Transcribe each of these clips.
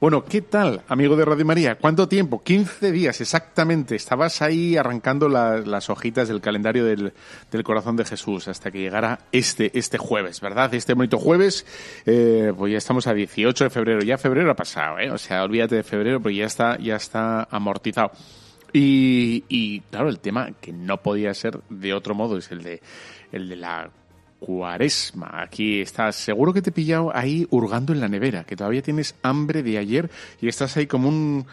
Bueno, ¿qué tal, amigo de Radio María? ¿Cuánto tiempo? 15 días exactamente. Estabas ahí arrancando las hojitas del calendario del, corazón de Jesús hasta que llegara este, este jueves, ¿verdad? Este bonito jueves, eh, pues ya estamos a 18 de febrero. Ya febrero ha pasado, ¿eh? O sea, olvídate de febrero porque ya está, ya está amortizado. Y, y claro, el tema que no podía ser de otro modo es el de, el de la cuaresma. Aquí estás, seguro que te he pillado ahí hurgando en la nevera, que todavía tienes hambre de ayer y estás ahí como un...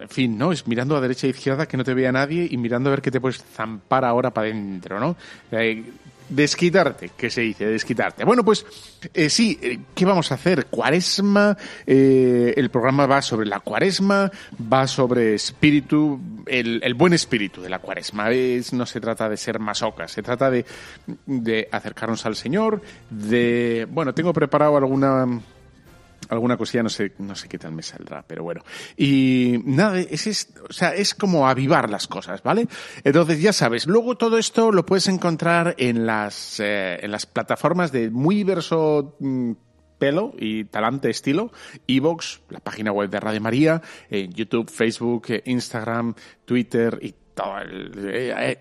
En fin, ¿no? Es mirando a derecha e izquierda que no te vea nadie y mirando a ver qué te puedes zampar ahora para adentro, ¿no? Eh, Desquitarte, que se dice, desquitarte. Bueno, pues eh, sí, eh, ¿qué vamos a hacer? Cuaresma, eh, el programa va sobre la cuaresma, va sobre espíritu, el, buen espíritu de la cuaresma. Es, no se trata de ser masocas, se trata de, de acercarnos al Señor, de... Bueno, tengo preparado alguna alguna cosilla, no sé, no sé qué tal me saldrá, pero bueno. Y nada, es, es, o sea, es como avivar las cosas, ¿vale? Entonces, ya sabes, luego todo esto lo puedes encontrar en las, eh, en las plataformas de muy diverso mm, pelo y talante estilo, Evox, la página web de Radio María, en YouTube, Facebook, Instagram, Twitter y todo el, eh, eh,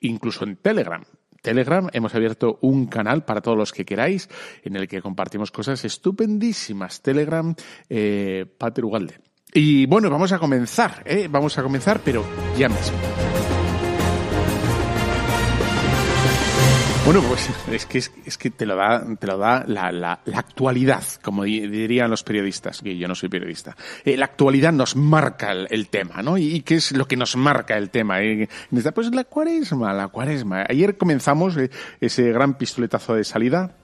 incluso en Telegram. Telegram hemos abierto un canal para todos los que queráis en el que compartimos cosas estupendísimas. Telegram, eh, Pater Ugalde. Y bueno, vamos a comenzar, ¿eh? Vamos a comenzar, pero ya mismo. Bueno, pues es que, es, que te lo da, te lo da la, la, la actualidad, como dirían los periodistas, que yo no soy periodista. Eh, la actualidad nos marca el, tema, ¿no? ¿Y, qué es lo que nos marca el tema? Eh, pues la cuaresma, la cuaresma. Ayer comenzamos eh, ese gran pistoletazo de salida,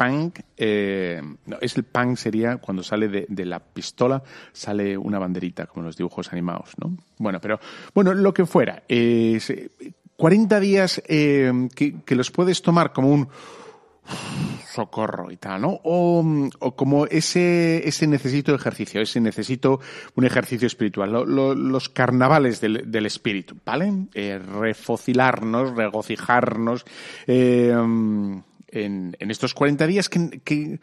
punk, eh, no, es el punk sería cuando sale de, la pistola, sale una banderita, como en los dibujos animados, ¿no? Bueno, pero, bueno, lo que fuera. Eh, 40 días eh, que, los puedes tomar como un socorro y tal, ¿no? O, como ese, ese necesito ejercicio, ese necesito un ejercicio espiritual, los carnavales del, espíritu, ¿vale? Eh, refocilarnos, regocijarnos eh, en, estos 40 días que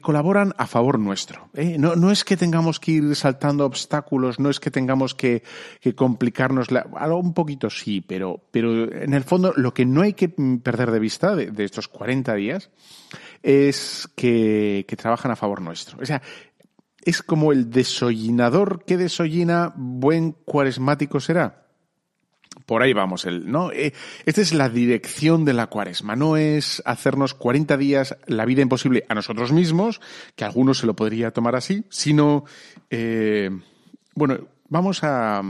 colaboran a favor nuestro. ¿eh? No, no, es que tengamos que ir saltando obstáculos, no es que tengamos que, que complicarnos, la, algo un poquito sí, pero, pero en el fondo lo que no hay que perder de vista de, de estos 40 días es que, que, trabajan a favor nuestro. O sea, es como el desollinador que desollina buen cuaresmático será. Por ahí vamos, ¿no? Eh, esta es la dirección de la cuaresma, no es hacernos 40 días la vida imposible a nosotros mismos, que algunos se lo podría tomar así, sino, eh, bueno, vamos a,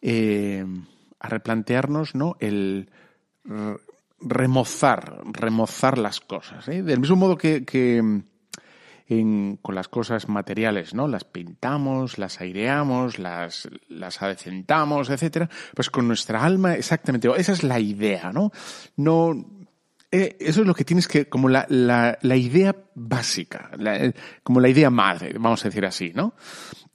eh, a replantearnos, ¿no? El remozar, remozar las cosas. Del mismo modo que, que en, con las cosas materiales, ¿no? Las pintamos, las aireamos, las, las adecentamos, etcétera. Pues con nuestra alma, exactamente, esa es la idea, ¿no? No, eh, eso es lo que tienes que, como la, la, la idea básica, la, como la idea madre, vamos a decir así, ¿no?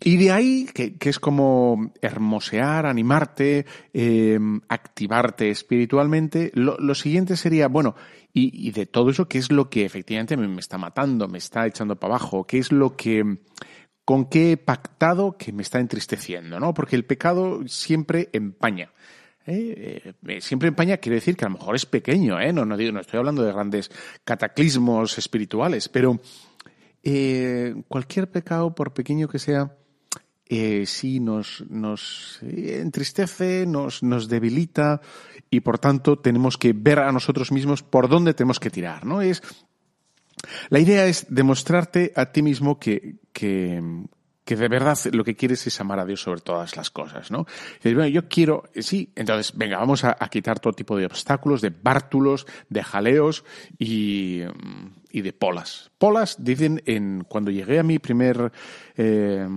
Y de ahí, que, que es como hermosear, animarte, eh, activarte espiritualmente, lo, lo, siguiente sería, bueno, y, de todo eso, ¿qué es lo que efectivamente me, está matando, me está echando para abajo? ¿Qué es lo que, con qué he pactado que me está entristeciendo, ¿no? Porque el pecado siempre empaña. ¿Eh? Eh, siempre empaña quiere decir que a lo mejor es pequeño, ¿eh? no, no, digo, no estoy hablando de grandes cataclismos espirituales, pero eh, cualquier pecado, por pequeño que sea, eh, sí nos, nos entristece, nos, nos debilita y por tanto tenemos que ver a nosotros mismos por dónde tenemos que tirar, ¿no? Es, la idea es demostrarte a ti mismo que, que, que de verdad lo que quieres es amar a Dios sobre todas las cosas, ¿no? Y bueno, yo quiero, sí, entonces, venga, vamos a, a, quitar todo tipo de obstáculos, de bártulos, de jaleos y, y de polas. Polas, dicen, en, cuando llegué a mi primer, eh,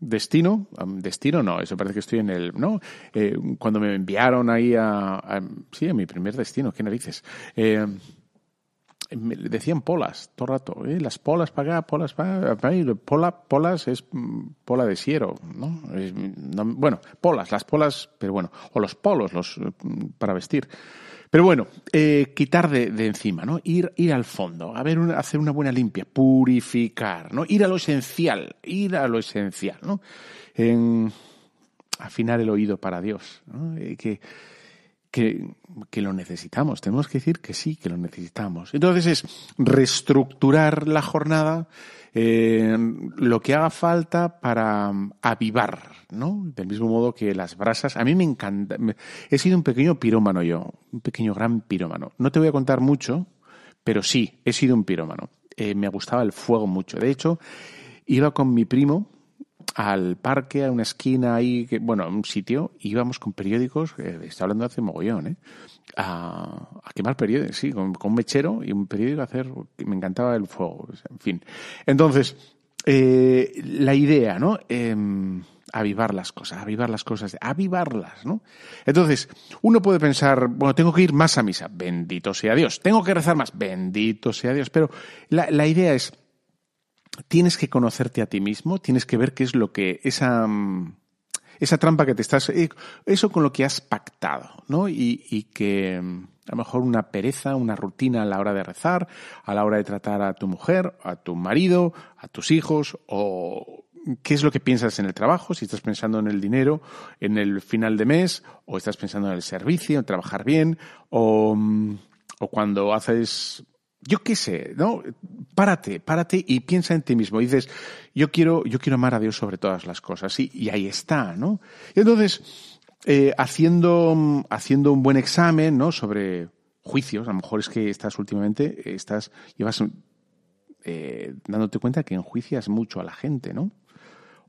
destino, destino no, eso parece que estoy en el, no, eh, cuando me enviaron ahí a, sí, a mi primer destino, qué narices, eh, me decían polas todo el rato, ¿eh? las polas para acá, polas para pola, polas es pola de siero, ¿no? Bueno, polas, las polas, pero bueno, o los polos, los para vestir. Pero bueno, eh, quitar de, encima, ¿no? Ir, ir al fondo, hacer una buena limpia, purificar, ¿no? Ir a lo esencial, ir a esencial, ¿no? Afinar el oído para Dios, ¿no? Eh, que, que, que, lo necesitamos. Tenemos que decir que sí, que lo necesitamos. Entonces es reestructurar la jornada, eh, lo que haga falta para avivar, ¿no? Del mismo modo que las brasas. A mí me encanta. He sido un pequeño pirómano yo, un pequeño gran pirómano. No te voy a contar mucho, pero sí, he sido un pirómano. Eh, me gustaba el fuego mucho. De hecho, iba con mi primo al parque, a una esquina ahí, bueno, a un sitio, íbamos con periódicos, eh, estoy hablando hace mogollón, ¿eh? A, quemar periódicos, sí, con, un mechero y un periódico a hacer, me encantaba el fuego, en fin. Entonces, eh, la idea, ¿no? Eh, avivar las cosas, avivar las cosas, avivarlas, ¿no? Entonces, uno puede pensar, bueno, tengo que ir más a misa, bendito sea Dios, tengo que rezar más, bendito sea Dios, pero la, la idea es, tienes que conocerte a ti mismo, tienes que ver qué es lo que esa esa trampa que te estás eh, eso con lo que has pactado, ¿no? Y, y que a lo mejor una pereza, una rutina a la hora de rezar, a la hora de tratar a tu mujer, a tu marido, a tus hijos o qué es lo que piensas en el trabajo, si estás pensando en el dinero, en el final de mes, o estás pensando en el servicio, en trabajar bien, o, o cuando haces yo qué sé, ¿no? Párate, párate y piensa en ti mismo. Dices, yo quiero, yo quiero amar a Dios sobre todas las cosas. Y, y ahí está, ¿no? Y entonces, eh, haciendo, haciendo un buen examen, ¿no? Sobre juicios, a lo mejor es que estás últimamente, estás, llevas eh, dándote cuenta que enjuicias mucho a la gente, ¿no?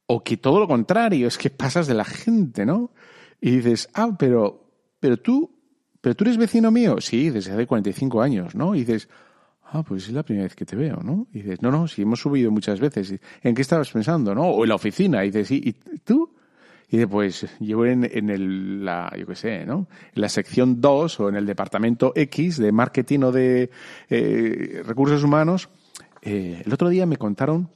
O que todo lo contrario, es que pasas de la gente, ¿no? Y dices, ah, pero, pero tú, pero tú eres vecino mío. Sí, desde hace 45 años, ¿no? Y dices, Ah, pues es la primera vez que te veo, ¿no? Y dices, no, no, sí, hemos subido muchas veces. ¿En qué estabas pensando, no? O en la oficina. Y dices, ¿y tú? Y dices, pues llevo en, en el, la, yo qué sé, ¿no? En la sección 2 o en el departamento X de marketing o de eh, recursos humanos. Eh, el otro día me contaron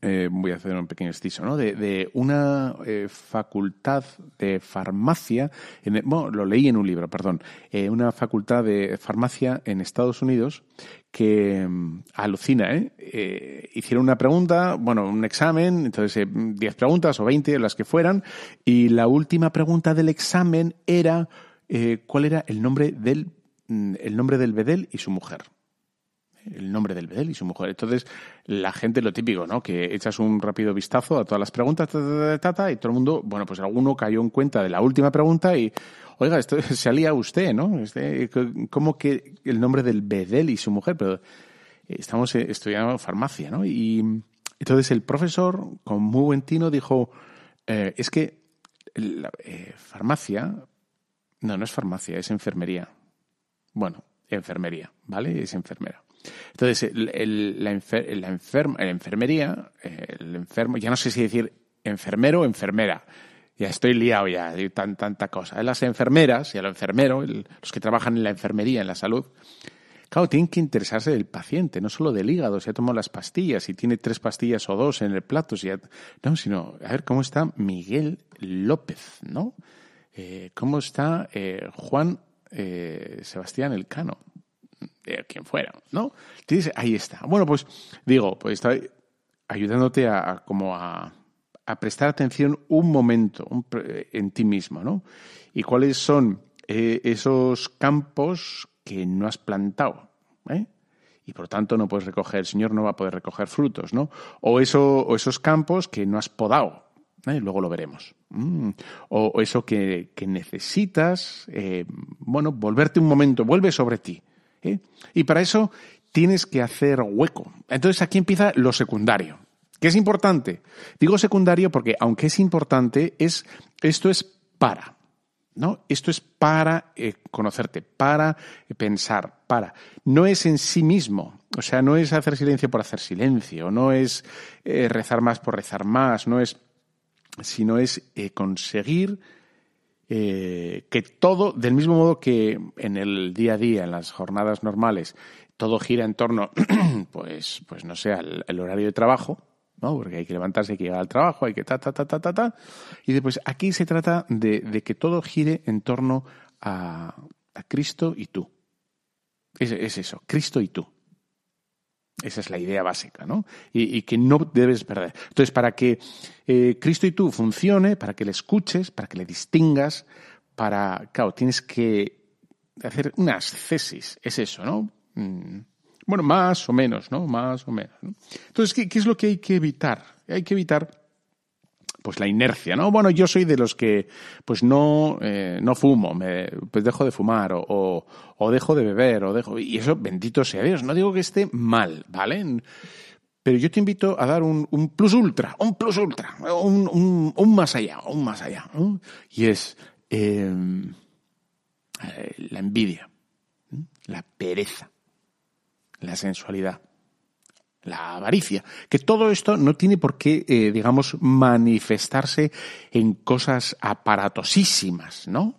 eh, voy a hacer un pequeño exciso, ¿no? De, una eh, facultad de farmacia, en, bueno, lo leí en un libro, perdón, eh, una facultad de farmacia en Estados Unidos que mm, alucina, ¿eh? ¿eh? Hicieron una pregunta, bueno, un examen, entonces 10 preguntas o 20, las que fueran, y la última pregunta del examen era cuál era el nombre del, mm, el nombre del bedel y su mujer el nombre del bedel y su mujer. Entonces, la gente, lo típico, ¿no? Que echas un rápido vistazo a todas las preguntas, y todo el mundo, bueno, pues alguno cayó en cuenta de la última pregunta y, oiga, esto se alía usted, ¿no? Este, ¿Cómo que el nombre del bedel y su mujer? Pero estamos estudiando farmacia, ¿no? Y entonces el profesor, con muy buen tino, dijo, eh, es que la, eh, farmacia, no, no es farmacia, es enfermería. Bueno, enfermería, ¿vale? Es enfermera. Entonces, la, enfermería, el enfermo, ya no sé si decir enfermero o enfermera. Ya estoy liado ya de tan, tanta cosa. Las enfermeras y a los enfermeros, los que trabajan en la enfermería, en la salud, claro, tienen que interesarse del paciente, no solo del hígado, si ha tomado las pastillas, si tiene tres pastillas o dos en el plato, si no, sino a ver cómo está Miguel López, ¿no? Eh, ¿Cómo está eh, Juan eh, Sebastián Elcano? De quien fuera, ¿no? Entonces, ahí está. Bueno, pues digo, pues estoy ayudándote a, como a, prestar atención un momento en ti mismo, ¿no? Y cuáles son eh, esos campos que no has plantado, ¿eh? Y por tanto no puedes recoger, el Señor no va a poder recoger frutos, ¿no? O, eso, o esos campos que no has podado, ¿eh? luego lo veremos. Mm. O, eso que, que necesitas, eh, bueno, volverte un momento, vuelve sobre ti. ¿Eh? Y para eso tienes que hacer hueco. Entonces aquí empieza lo secundario. ¿Qué es importante? Digo secundario porque aunque es importante, es, esto es para. ¿no? Esto es para eh, conocerte, para pensar, para. No es en sí mismo. O sea, no es hacer silencio por hacer silencio, no es eh, rezar más por rezar más, no es, sino es conseguir eh, que todo, del mismo modo que en el día a día, en las jornadas normales, todo gira en torno, pues, pues no sé, al, horario de trabajo, ¿no? Porque hay que levantarse, hay que llegar al trabajo, hay que ta, ta, ta, ta, ta, ta. Y después aquí se trata de, que todo gire en torno a, Cristo y tú. Es, es eso, Cristo y tú. Esa es la idea básica, ¿no? Y, que no debes perder. Entonces, para que eh, Cristo y tú funcione, para que le escuches, para que le distingas, para, claro, tienes que hacer unas cesis, es eso, ¿no? Mm, bueno, más o menos, ¿no? Más o menos. Entonces, ¿qué, ¿qué, es lo que hay que evitar? Hay que evitar pues la inercia, ¿no? Bueno, yo soy de los que pues no, eh, no fumo, me, pues dejo de fumar o, o, dejo de beber o dejo... Y eso, bendito sea Dios, no digo que esté mal, ¿vale? Pero yo te invito a dar un, plus ultra, un plus ultra, un, un, más allá, un más allá. Y es em, eh, la envidia, la pereza, la sensualidad la avaricia, que todo esto no tiene por qué, eh, digamos, manifestarse en cosas aparatosísimas, ¿no?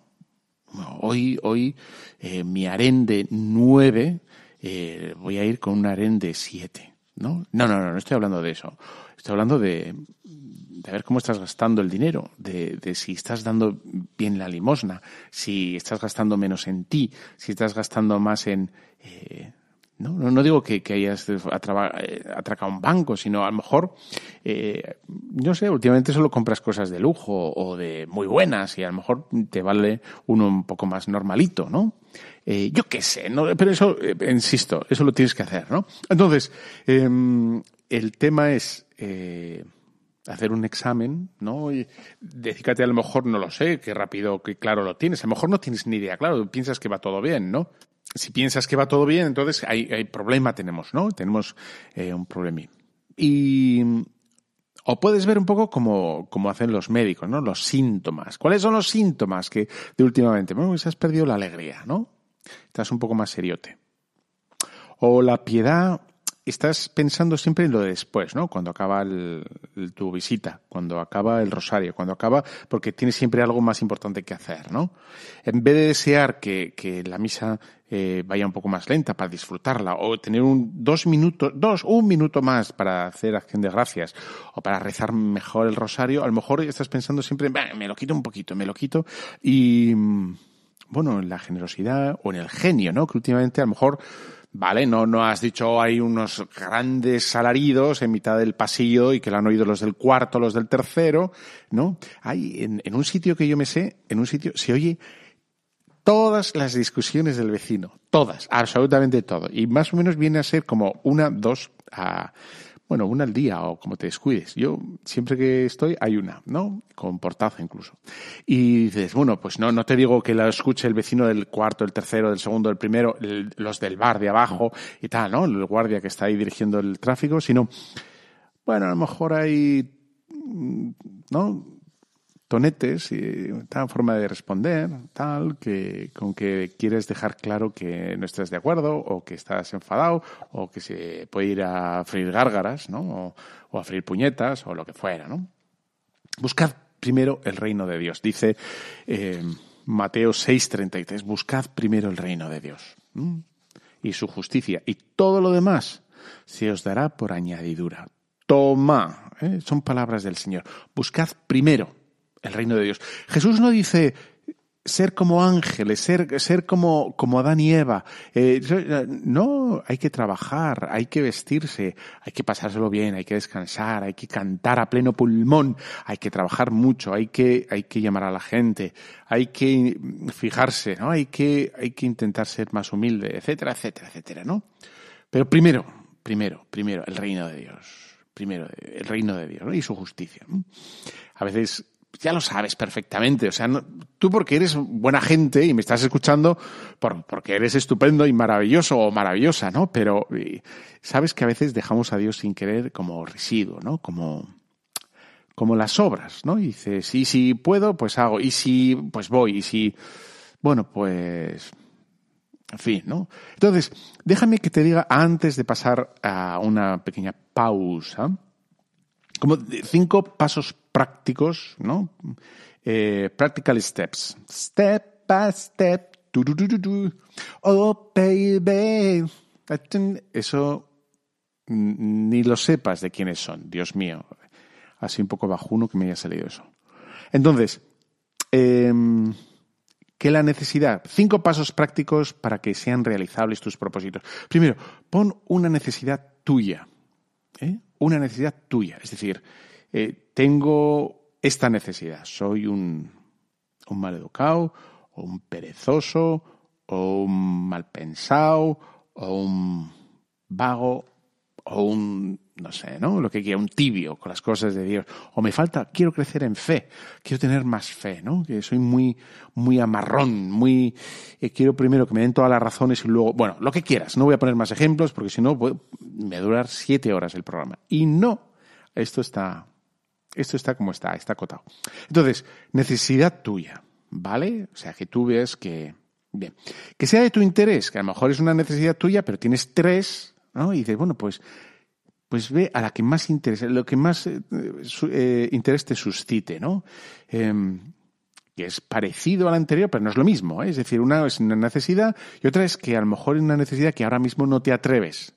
Hoy, hoy eh, mi aren de nueve, eh, voy a ir con un aren de siete, ¿no? No, no, no, no estoy hablando de eso. Estoy hablando de, de ver cómo estás gastando el dinero, de, de, si estás dando bien la limosna, si estás gastando menos en ti, si estás gastando más en, no, no, digo que, hayas eh, atracado un banco, sino a lo mejor, eh, no sé, últimamente solo compras cosas de lujo o de muy buenas y a lo mejor te vale uno un poco más normalito, ¿no? Eh, yo qué sé, ¿no? pero eso, insisto, eso lo tienes que hacer, ¿no? Entonces, em, el tema es hacer un examen, ¿no? Y dedícate a lo mejor, no lo sé, qué rápido, qué claro lo tienes. A lo mejor no tienes ni idea, claro, piensas que va todo bien, ¿no? Si piensas que va todo bien, entonces hay, problema tenemos, ¿no? Tenemos eh, un problema. Y o puedes ver un poco como, hacen los médicos, ¿no? Los síntomas. ¿Cuáles son los síntomas que de últimamente? Bueno, pues has perdido la alegría, ¿no? Estás un poco más seriote. O la piedad, estás pensando siempre en lo de después, ¿no? Cuando acaba tu visita, cuando acaba el rosario, cuando acaba, porque tienes siempre algo más importante que hacer, ¿no? En vez de desear que, la misa eh, vaya un poco más lenta para disfrutarla o tener un dos minutos, dos, un minuto más para hacer acción de gracias o para rezar mejor el rosario, a lo mejor estás pensando siempre, me lo quito un poquito, me lo quito y, bueno, en la generosidad o en el genio, ¿no? Que últimamente a lo mejor ¿vale? No, no has dicho hay unos grandes alaridos en mitad del pasillo y que lo han oído los del cuarto, los del tercero, ¿no? Hay en, en un sitio que yo me sé, en un sitio se oye todas las discusiones del vecino, todas, absolutamente todo. Y más o menos viene a ser como una, dos, bueno, una al día o como te descuides. Yo siempre que estoy hay una, ¿no? Con portazo incluso. Y dices, bueno, pues no, no te digo que la escuche el vecino del cuarto, el tercero, del segundo, del primero, los del bar de abajo y tal, ¿no? El guardia que está ahí dirigiendo el tráfico, sino, bueno, a lo mejor hay, ¿no? Tonetes y tal forma de responder, tal, que con que quieres dejar claro que no estás de acuerdo o que estás enfadado o que se puede ir a freír gárgaras, ¿no? O, a freír puñetas o lo que fuera, ¿no? Buscad primero el reino de Dios. Dice eh, Mateo 6:33, buscad primero el reino de Dios y su justicia y todo lo demás se os dará por añadidura. Toma, ¿eh? son palabras del Señor. Buscad primero el reino de Dios. Jesús no dice ser como ángeles, ser, ser como, como Adán y Eva. Eh, no, hay que trabajar, hay que vestirse, hay que pasárselo bien, hay que descansar, hay que cantar a pleno pulmón, hay que trabajar mucho, hay que, hay que llamar a la gente, hay que fijarse, ¿no? Hay que, hay que intentar ser más humilde, etcétera, etcétera, etcétera, ¿no? Pero primero, primero, primero, el reino de Dios. Primero, el reino de Dios y su justicia. A veces ya lo sabes perfectamente. O sea, tú porque eres buena gente y me estás escuchando por, porque eres estupendo y maravilloso o maravillosa, ¿no? Pero sabes que a veces dejamos a Dios sin querer como residuo, ¿no? Como, como las obras, ¿no? Y dices, sí, si puedo, pues hago. Y si, pues voy. Y si, bueno, pues... En fin, ¿no? Entonces, déjame que te diga antes de pasar a una pequeña pausa, como cinco pasos prácticos, ¿no? Eh, practical steps. Step by step. oh, baby. Eso ni lo sepas de quiénes son, Dios mío. Así un poco bajuno que me haya salido eso. Entonces, em, ¿qué la necesidad. Cinco pasos prácticos para que sean realizables tus propósitos. Primero, pon una necesidad tuya. ¿eh? Una necesidad tuya. Es decir, eh, tengo esta necesidad, soy un, un mal educado, o un perezoso, o un mal pensado, o un vago, o un, no sé, ¿no? Lo que quiera, un tibio con las cosas de Dios. O me falta, quiero crecer en fe, quiero tener más fe, ¿no? Que soy muy, muy amarrón, muy, eh, quiero primero que me den todas las razones y luego, bueno, lo que quieras. No voy a poner más ejemplos porque si no, me va a durar siete horas el programa. Y no, esto está, esto está como está, está acotado. Entonces, necesidad tuya, ¿vale? O sea, que tú ves que... Bien. Que sea de tu interés, que a lo mejor es una necesidad tuya, pero tienes tres, ¿no? Y dices, bueno, pues, pues ve a la que más interés, lo que más eh, eh, interés te suscite, ¿no? Em, que es parecido a la anterior, pero no es lo mismo. ¿eh? Es decir, una es una necesidad y otra es que a lo mejor es una necesidad que ahora mismo no te atreves.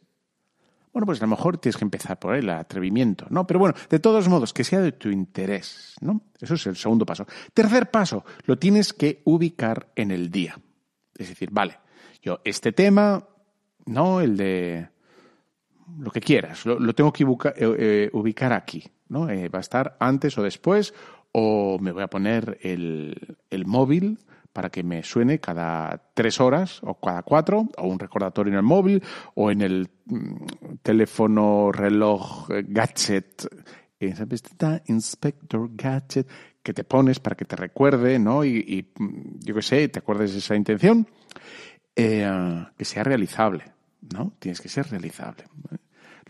Bueno, pues a lo mejor tienes que empezar por el atrevimiento, ¿no? Pero bueno, de todos modos, que sea de tu interés, ¿no? Eso es el segundo paso. Tercer paso, lo tienes que ubicar en el día. Es decir, vale, yo este tema, ¿no? El de lo que quieras, lo, tengo que ubicar, eh, eh, aquí, ¿no? Eh, va a estar antes o después, o me voy a poner el, el móvil para que me suene cada tres horas o cada cuatro, o un recordatorio en el móvil, o en el mm, teléfono, reloj, eh, gadget, Inspector Gadget, que te pones para que te recuerde, ¿no? Y, mm, yo qué sé, te acuerdes de esa intención, eh, que sea realizable, ¿no? Tienes que ser realizable.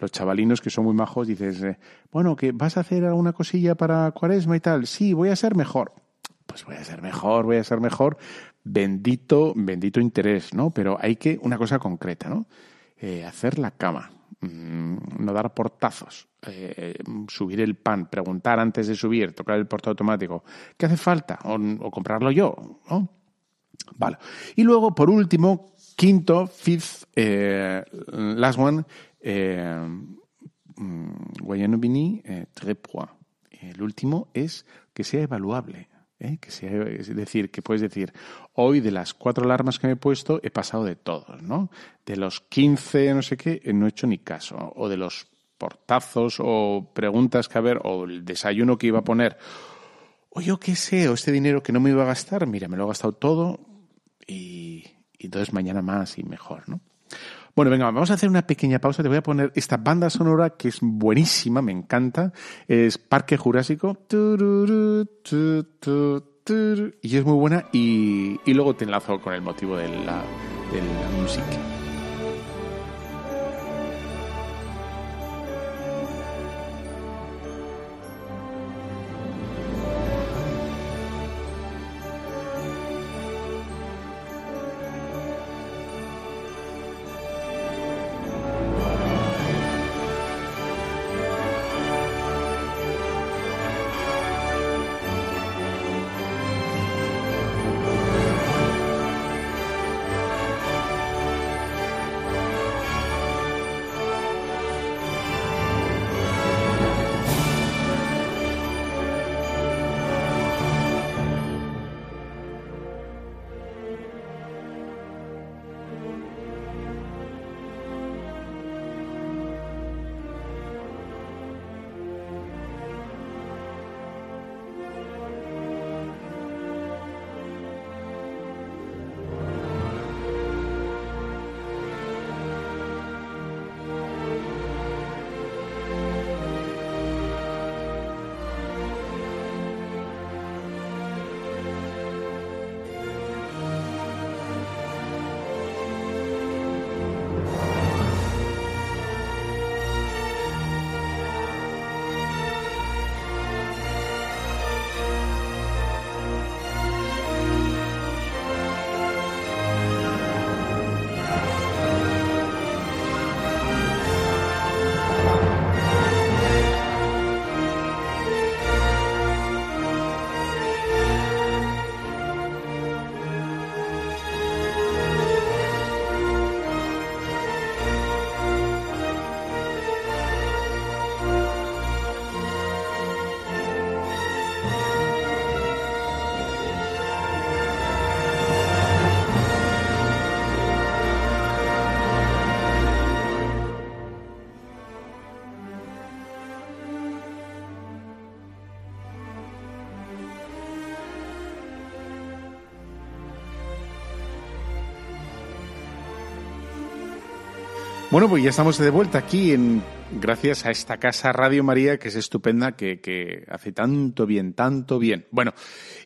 Los chavalinos que son muy majos dices, eh, bueno, que vas a hacer alguna cosilla para Cuaresma y tal. Sí, voy a ser mejor pues voy a ser mejor, voy a ser mejor. Bendito, bendito interés, ¿no? Pero hay que, una cosa concreta, ¿no? Eh, hacer la cama, mm, no dar portazos, eh, subir el pan, preguntar antes de subir, tocar el porto automático, ¿qué hace falta? O, comprarlo yo, ¿no? Vale. Y luego, por último, quinto, fifth, eh, last one, eh, mm, El último es que sea evaluable. ¿Eh? que sea, es decir, que puedes decir, hoy de las cuatro alarmas que me he puesto he pasado de todos, ¿no? De los 15, no sé qué, no he hecho ni caso. O de los portazos o preguntas que haber, o el desayuno que iba a poner, o yo qué sé, o este dinero que no me iba a gastar, mira, me lo he gastado todo y, y entonces mañana más y mejor, ¿no? Bueno, venga, vamos a hacer una pequeña pausa. Te voy a poner esta banda sonora que es buenísima, me encanta. Es Parque Jurásico. Y es muy buena. Y, luego te enlazo con el motivo de la música. Bueno, pues ya estamos de vuelta aquí en gracias a esta casa Radio María que es estupenda, que, hace tanto bien, tanto bien. Bueno,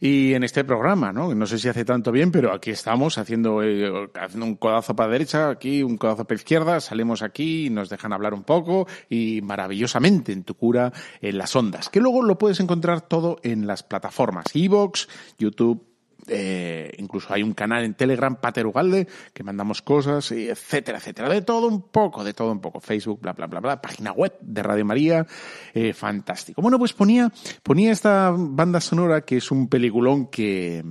y en este programa, ¿no? No sé si hace tanto bien, pero aquí estamos haciendo, eh, un codazo para la derecha, aquí un codazo para la izquierda, salimos aquí y nos dejan hablar un poco y maravillosamente en tu cura en las ondas, que luego lo puedes encontrar todo en las plataformas Evox, YouTube, eh, incluso hay un canal en Telegram, Pater Ugalde, que mandamos cosas, etcétera, etcétera. De todo un poco, de todo un poco. Facebook, bla, bla, bla, bla. Página web de Radio María, eh, fantástico. Bueno, pues ponía, ponía esta banda sonora que es un peliculón que,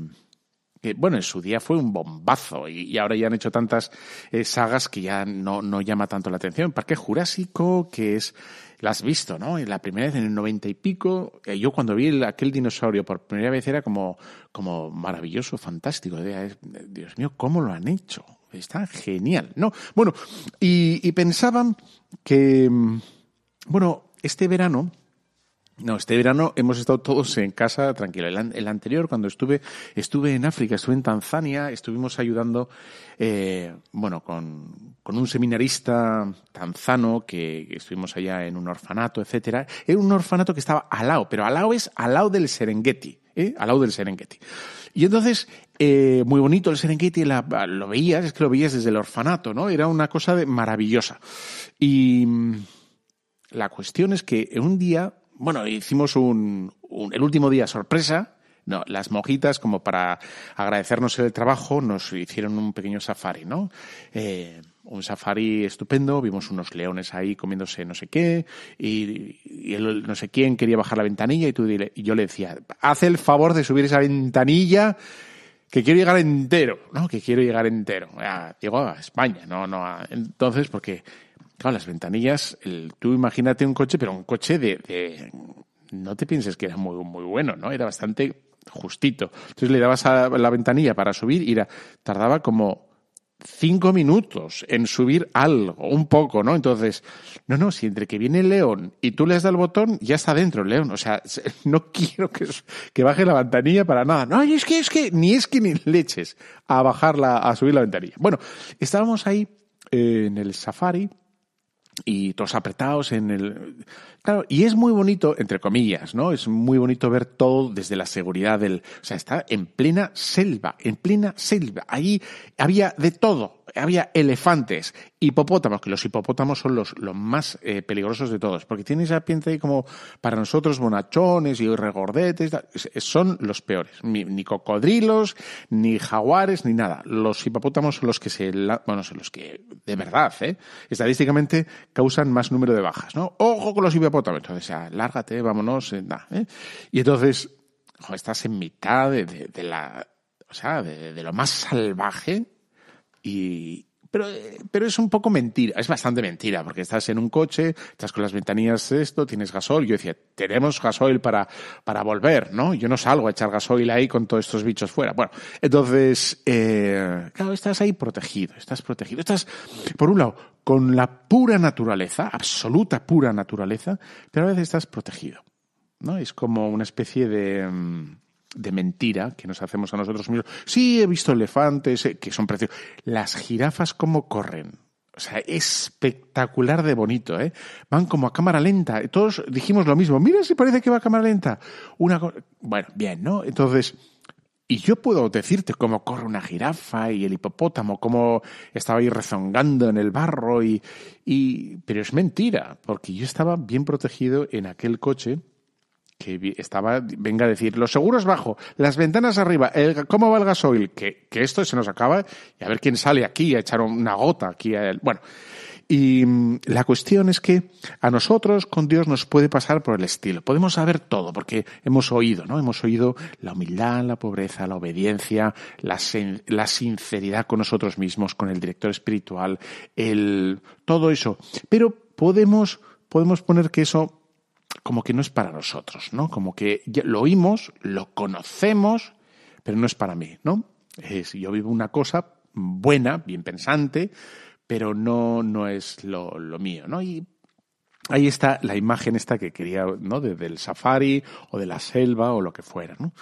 que, bueno, en su día fue un bombazo y, y ahora ya han hecho tantas eh, sagas que ya no, no llama tanto la atención. Parque Jurásico, que es la has visto, ¿no? La primera vez en el noventa y pico, eh, yo cuando vi el, aquel dinosaurio por primera vez era como, como maravilloso, fantástico. Dios mío, ¿cómo lo han hecho? Está genial, ¿no? Bueno, y, y pensaban que, mm, bueno, este verano, no, este verano hemos estado todos en casa tranquilo. El, anterior, cuando estuve, estuve en África, estuve en Tanzania, estuvimos ayudando, eh, bueno, con, con, un seminarista tanzano que, que, estuvimos allá en un orfanato, etcétera. Era un orfanato que estaba al lado, pero al lado es al lado del Serengeti, ¿eh? al lado del Serengeti. Y entonces, eh, muy bonito el Serengeti, lo veías, es que lo veías desde el orfanato, ¿no? Era una cosa de, maravillosa. Y la cuestión es que un día bueno, hicimos un, un, el último día sorpresa. No, las mojitas, como para agradecernos el trabajo, nos hicieron un pequeño safari, ¿no? Eh, un safari estupendo, vimos unos leones ahí comiéndose no sé qué, y, el, no sé quién quería bajar la ventanilla, y, tú, y yo le decía, haz el favor de subir esa ventanilla, que quiero llegar entero, ¿no? Que quiero llegar entero. Ya, llego a España, no, no. A, entonces, porque Claro, las ventanillas, tú imagínate un coche, pero un coche de, de, No te pienses que era muy, muy bueno, ¿no? Era bastante justito. Entonces le dabas a la ventanilla para subir y era, tardaba como cinco minutos en subir algo, un poco, ¿no? Entonces, no, no, si entre que viene el león y tú le das el botón, ya está dentro el león. O sea, no quiero que, que baje la ventanilla para nada. No, es que, es que, ni es que ni leches a bajarla, a subir la ventanilla. Bueno, estábamos ahí eh, en el safari y todos apretados en el... Claro, y es muy bonito, entre comillas, ¿no? Es muy bonito ver todo desde la seguridad del... O sea, está en plena selva, en plena selva. Allí había de todo había elefantes, hipopótamos, que los hipopótamos son los, los más eh, peligrosos de todos, porque tienen esa pinta ahí como para nosotros bonachones y regordetes, son los peores. Ni, cocodrilos, ni jaguares, ni nada. Los hipopótamos son los que se, bueno, son los que de verdad, ¿eh? estadísticamente causan más número de bajas, ¿no? Ojo con los hipopótamos. Entonces, lárgate, vámonos, eh, ¿eh? Y entonces, estás en mitad de, de, la, o sea, de, de lo más salvaje y, pero, pero es un poco mentira, es bastante mentira, porque estás en un coche, estás con las ventanillas esto, tienes gasoil. Yo decía, tenemos gasoil para, para volver, ¿no? Yo no salgo a echar gasoil ahí con todos estos bichos fuera. Bueno, entonces, eh, claro, estás ahí protegido, estás protegido. Estás, por un lado, con la pura naturaleza, absoluta pura naturaleza, pero a veces estás protegido, ¿no? Es como una especie de... De mentira que nos hacemos a nosotros mismos. Sí, he visto elefantes, eh, que son preciosos. Las jirafas cómo corren. O sea, espectacular de bonito, ¿eh? Van como a cámara lenta. Todos dijimos lo mismo. Mira si parece que va a cámara lenta. Una bueno, bien, ¿no? Entonces, y yo puedo decirte cómo corre una jirafa y el hipopótamo, cómo estaba ahí rezongando en el barro y, y pero es mentira, porque yo estaba bien protegido en aquel coche que estaba, venga a decir, los seguros bajo, las ventanas arriba, ¿cómo va el gasoil? Que, que, esto se nos acaba y a ver quién sale aquí a echar una gota aquí. A él. Bueno, y mm, la cuestión es que a nosotros con Dios nos puede pasar por el estilo. Podemos saber todo porque hemos oído, ¿no? Hemos oído la humildad, la pobreza, la obediencia, la, la sinceridad con nosotros mismos, con el director espiritual, el, todo eso. Pero podemos, podemos poner que eso como que no es para nosotros, ¿no? Como que lo oímos, lo conocemos, pero no es para mí, ¿no? Es, yo vivo una cosa buena, bien pensante, pero no, no es lo, mío, ¿no? Y ahí está la imagen esta que quería, ¿no? De, del safari o de la selva o lo que fuera, ¿no?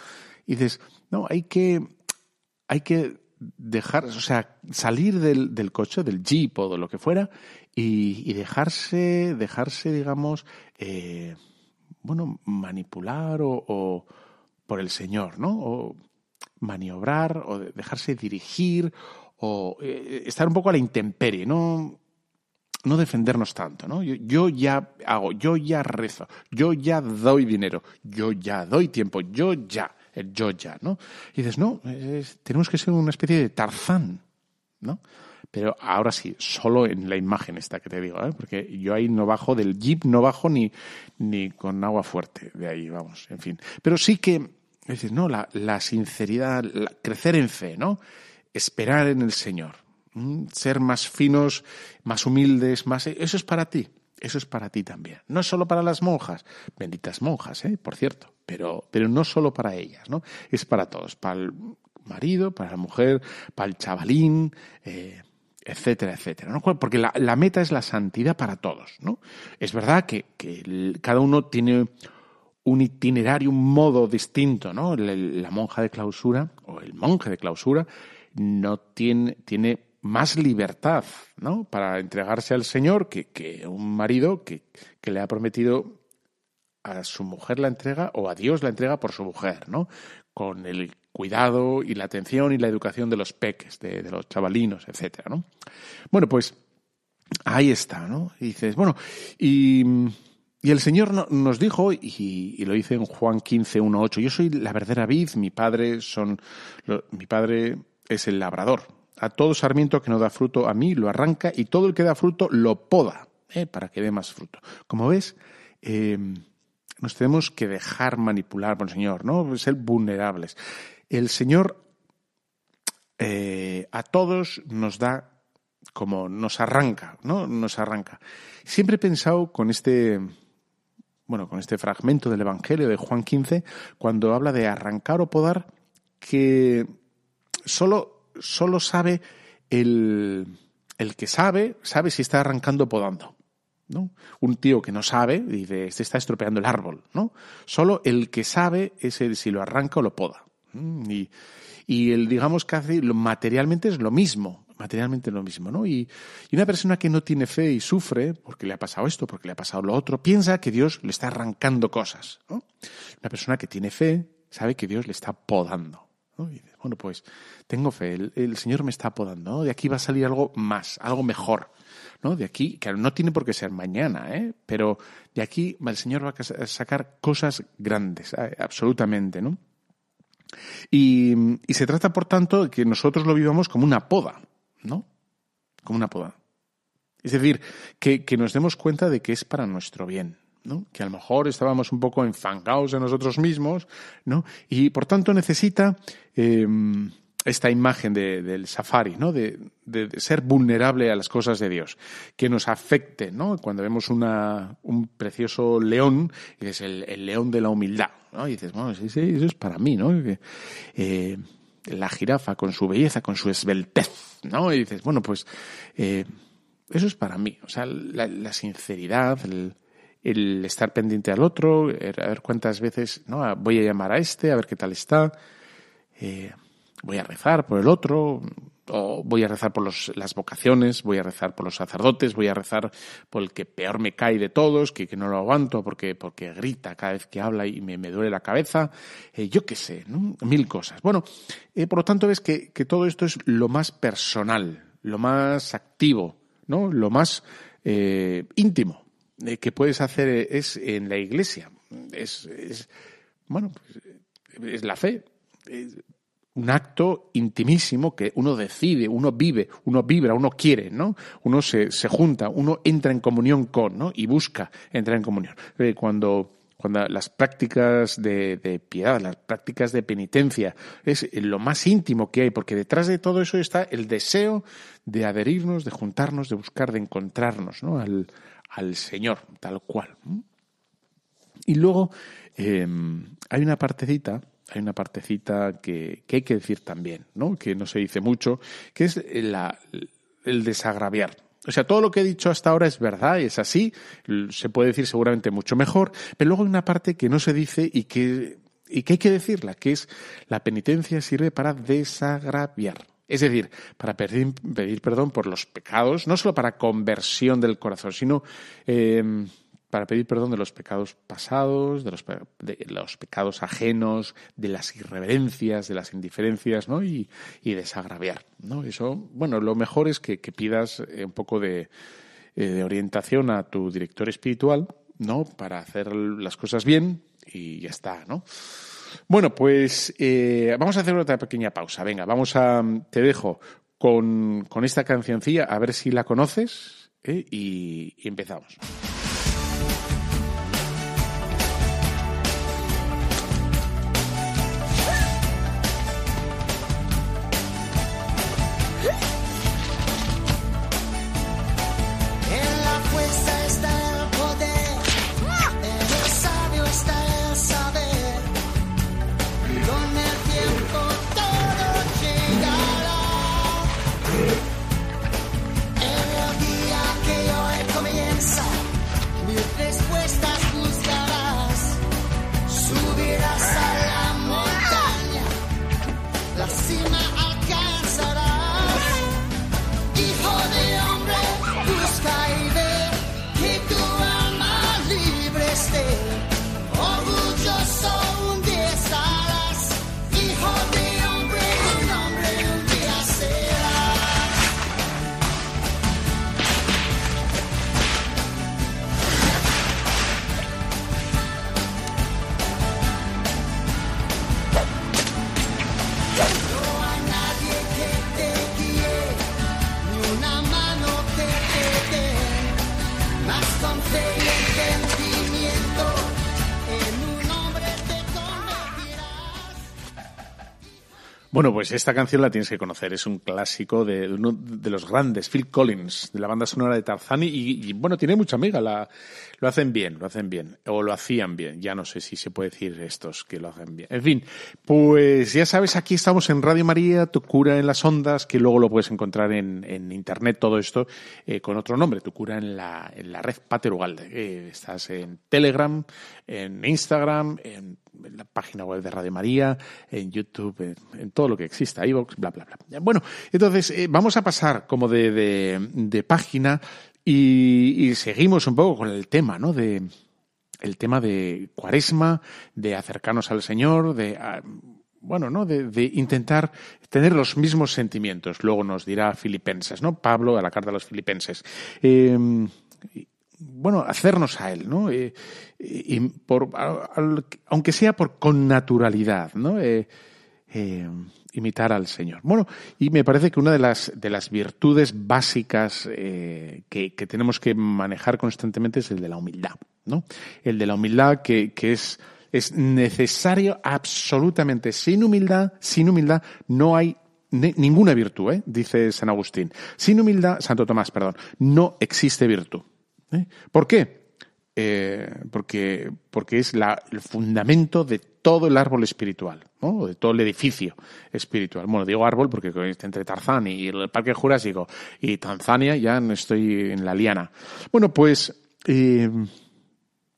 Y dices, no, hay que, hay que dejar, o sea, salir del coche, del jeep o de lo que fuera, y, dejarse, dejarse, digamos, eh, bueno, manipular o, por el Señor, ¿no? O maniobrar o dejarse dirigir o eh, estar un poco a la intemperie, no, no defendernos tanto, ¿no? Yo, yo, ya hago, yo ya rezo, yo ya doy dinero, yo ya doy tiempo, yo ya, el yo ya, ¿no? Y dices, no, tenemos que ser una especie de Tarzán, ¿no? Pero ahora sí, solo en la imagen esta que te digo, ¿eh? porque yo ahí no bajo del jeep, no bajo ni, ni con agua fuerte de ahí, vamos, en fin. Pero sí que, es decir, no, la, la sinceridad, crecer en fe, ¿no? Esperar en el Señor, ser más finos, más humildes, más... Eso es para ti, eso es para ti también. No solo para las monjas, benditas monjas, ¿eh? por cierto, pero, pero no solo para ellas, ¿no? Es para todos, para el marido, para la mujer, para el chavalín, eh, etcétera, etcétera. ¿no? Porque la, meta es la santidad para todos. ¿no? Es verdad que, que cada uno tiene un itinerario, un modo distinto. ¿no? La, la, monja de clausura o el monje de clausura no tiene, tiene más libertad ¿no? para entregarse al Señor que, que un marido que, que le ha prometido a su mujer la entrega o a Dios la entrega por su mujer, ¿no? Con el cuidado y la atención y la educación de los peques, de, los chavalinos, etcétera, ¿no? Bueno, pues ahí está, ¿no? Y dices, bueno, y, y el Señor nos dijo, y, lo dice en Juan 15, 1, 8, yo soy la verdadera vid, mi padre son, mi padre es el labrador. A todo sarmiento que no da fruto a mí lo arranca y todo el que da fruto lo poda, ¿eh? para que dé más fruto. Como ves, eh, nos tenemos que dejar manipular por el Señor, ¿no? Ser vulnerables el Señor eh, a todos nos da como nos arranca, ¿no? Nos arranca. Siempre he pensado con este, bueno, con este fragmento del Evangelio de Juan 15, cuando habla de arrancar o podar, que solo, solo sabe el, el que sabe, sabe si está arrancando o podando. ¿no? Un tío que no sabe, dice, este está estropeando el árbol, ¿no? Solo el que sabe es el si lo arranca o lo poda. Y, y el, digamos, que hace, materialmente es lo mismo, materialmente es lo mismo, ¿no? Y, y, una persona que no tiene fe y sufre porque le ha pasado esto, porque le ha pasado lo otro, piensa que Dios le está arrancando cosas. Una persona que tiene fe sabe que Dios le está podando. Y dice, bueno, pues tengo fe, el, Señor me está podando. De aquí va a salir algo más, algo mejor. ¿no? De aquí, que no tiene por qué ser mañana, ¿eh? Pero de aquí el Señor va a sacar cosas grandes, ¿eh? absolutamente, ¿no? Y, se trata, por tanto, de que nosotros lo vivamos como una poda, ¿no? Como una poda. Es decir, que, nos demos cuenta de que es para nuestro bien, ¿no? Que a lo mejor estábamos un poco enfangados en nosotros mismos, ¿no? Y por tanto necesita em, esta imagen del safari, ¿no? De, ser vulnerable a las cosas de Dios, que nos afecte, ¿no? Cuando vemos una, un precioso león, y es el, león de la humildad, ¿no? Y dices, bueno, sí, sí, eso es para mí, ¿no? Eh, la jirafa con su belleza, con su esbeltez, ¿no? Y dices, bueno, pues eh, eso es para mí. O sea, la, sinceridad, el, el, estar pendiente al otro, a ver cuántas veces, ¿no? Voy a llamar a este, a ver qué tal está. Eh, voy a rezar por el otro, o voy a rezar por las vocaciones, voy a rezar por los sacerdotes, voy a rezar por el que peor me cae de todos, que, que no lo aguanto porque, porque grita cada vez que habla y me, me duele la cabeza, eh, yo qué sé, mil cosas. Bueno, eh, por lo tanto ves que, que, todo esto es lo más personal, lo más activo, ¿no? lo más eh, íntimo que puedes hacer es en la iglesia. Es, es bueno, pues, es la fe un acto intimísimo que uno decide, uno vive, uno vibra, uno quiere, ¿no? Uno se, se junta, uno entra en comunión con, ¿no? Y busca entrar en comunión. Eh, cuando, cuando las prácticas de, de, piedad, las prácticas de penitencia, es lo más íntimo que hay, porque detrás de todo eso está el deseo de adherirnos, de juntarnos, de buscar, de encontrarnos, ¿no? Al, al Señor, tal cual. Y luego eh, hay una partecita hay una partecita que, hay que decir también, ¿no? que no se dice mucho, que es el desagraviar. O sea, todo lo que he dicho hasta ahora es verdad, es así, se puede decir seguramente mucho mejor, pero luego hay una parte que no se dice y que, y que hay que decirla, que es la penitencia sirve para desagraviar. Es decir, para pedir, pedir perdón por los pecados, no solo para conversión del corazón, sino eh, para pedir perdón de los pecados pasados, de los, de los, pecados ajenos, de las irreverencias, de las indiferencias, ¿no? Y, desagraviar, ¿no? Eso, bueno, lo mejor es que, pidas eh, un poco de, eh, de, orientación a tu director espiritual, ¿no? Para hacer las cosas bien y ya está, ¿no? Bueno, pues eh, vamos a hacer otra pequeña pausa. Venga, vamos a, te dejo con, esta cancioncilla, a ver si la conoces, y, y empezamos. Bueno, pues esta canción la tienes que conocer. Es un clásico de uno de los grandes, Phil Collins, de la banda sonora de Tarzani. Y, bueno, tiene mucha amiga la, lo hacen bien, lo hacen bien, o lo hacían bien, ya no sé si se puede decir estos que lo hacen bien. En fin, pues ya sabes, aquí estamos en Radio María, tu cura en las ondas, que luego lo puedes encontrar en, en internet todo esto eh, con otro nombre, tu cura en la, en la red Pater Ugalde. Eh, estás en Telegram, en Instagram, en la página web de Radio María, en YouTube, en, todo lo que exista, iVoox, bla, bla, bla. Bueno, entonces eh, vamos a pasar como de, de, página y, seguimos un poco con el tema, ¿no? De el tema de cuaresma, de acercarnos al Señor, de ah, bueno, ¿no? De, intentar tener los mismos sentimientos. Luego nos dirá Filipenses, ¿no? Pablo a la carta de los Filipenses. Eh, bueno, hacernos a él, ¿no? Eh, y por, aunque sea por con naturalidad, ¿no? Eh, eh, imitar al Señor. Bueno, y me parece que una de las, de las virtudes básicas que, que, tenemos que manejar constantemente es el de la humildad, ¿no? El de la humildad que, que es, es necesario absolutamente. Sin humildad, sin humildad no hay ninguna virtud, dice San Agustín. Sin humildad, Santo Tomás, perdón, no existe virtud. ¿Eh? ¿Por qué? Eh, porque, porque es la, el fundamento de todo el árbol espiritual, ¿no? de todo el edificio espiritual. Bueno, digo árbol porque entre Tarzán y el Parque Jurásico y Tanzania ya estoy en la liana. Bueno, pues eh,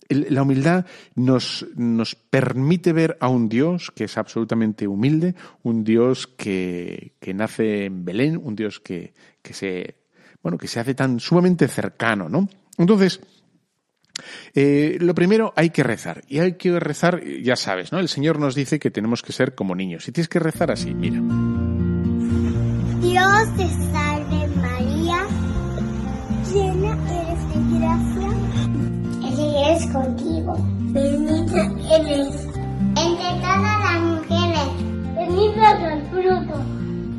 la humildad nos, nos permite ver a un Dios que es absolutamente humilde, un Dios que, que nace en Belén, un Dios que, que se bueno, que se hace tan sumamente cercano, ¿no? Entonces, eh, lo primero hay que rezar. Y hay que rezar, ya sabes, ¿no? El Señor nos dice que tenemos que ser como niños. Y tienes que rezar así, mira. Dios te salve María, llena eres de gracia. El es contigo. Bendita eres entre todas las mujeres. Bendito es el fruto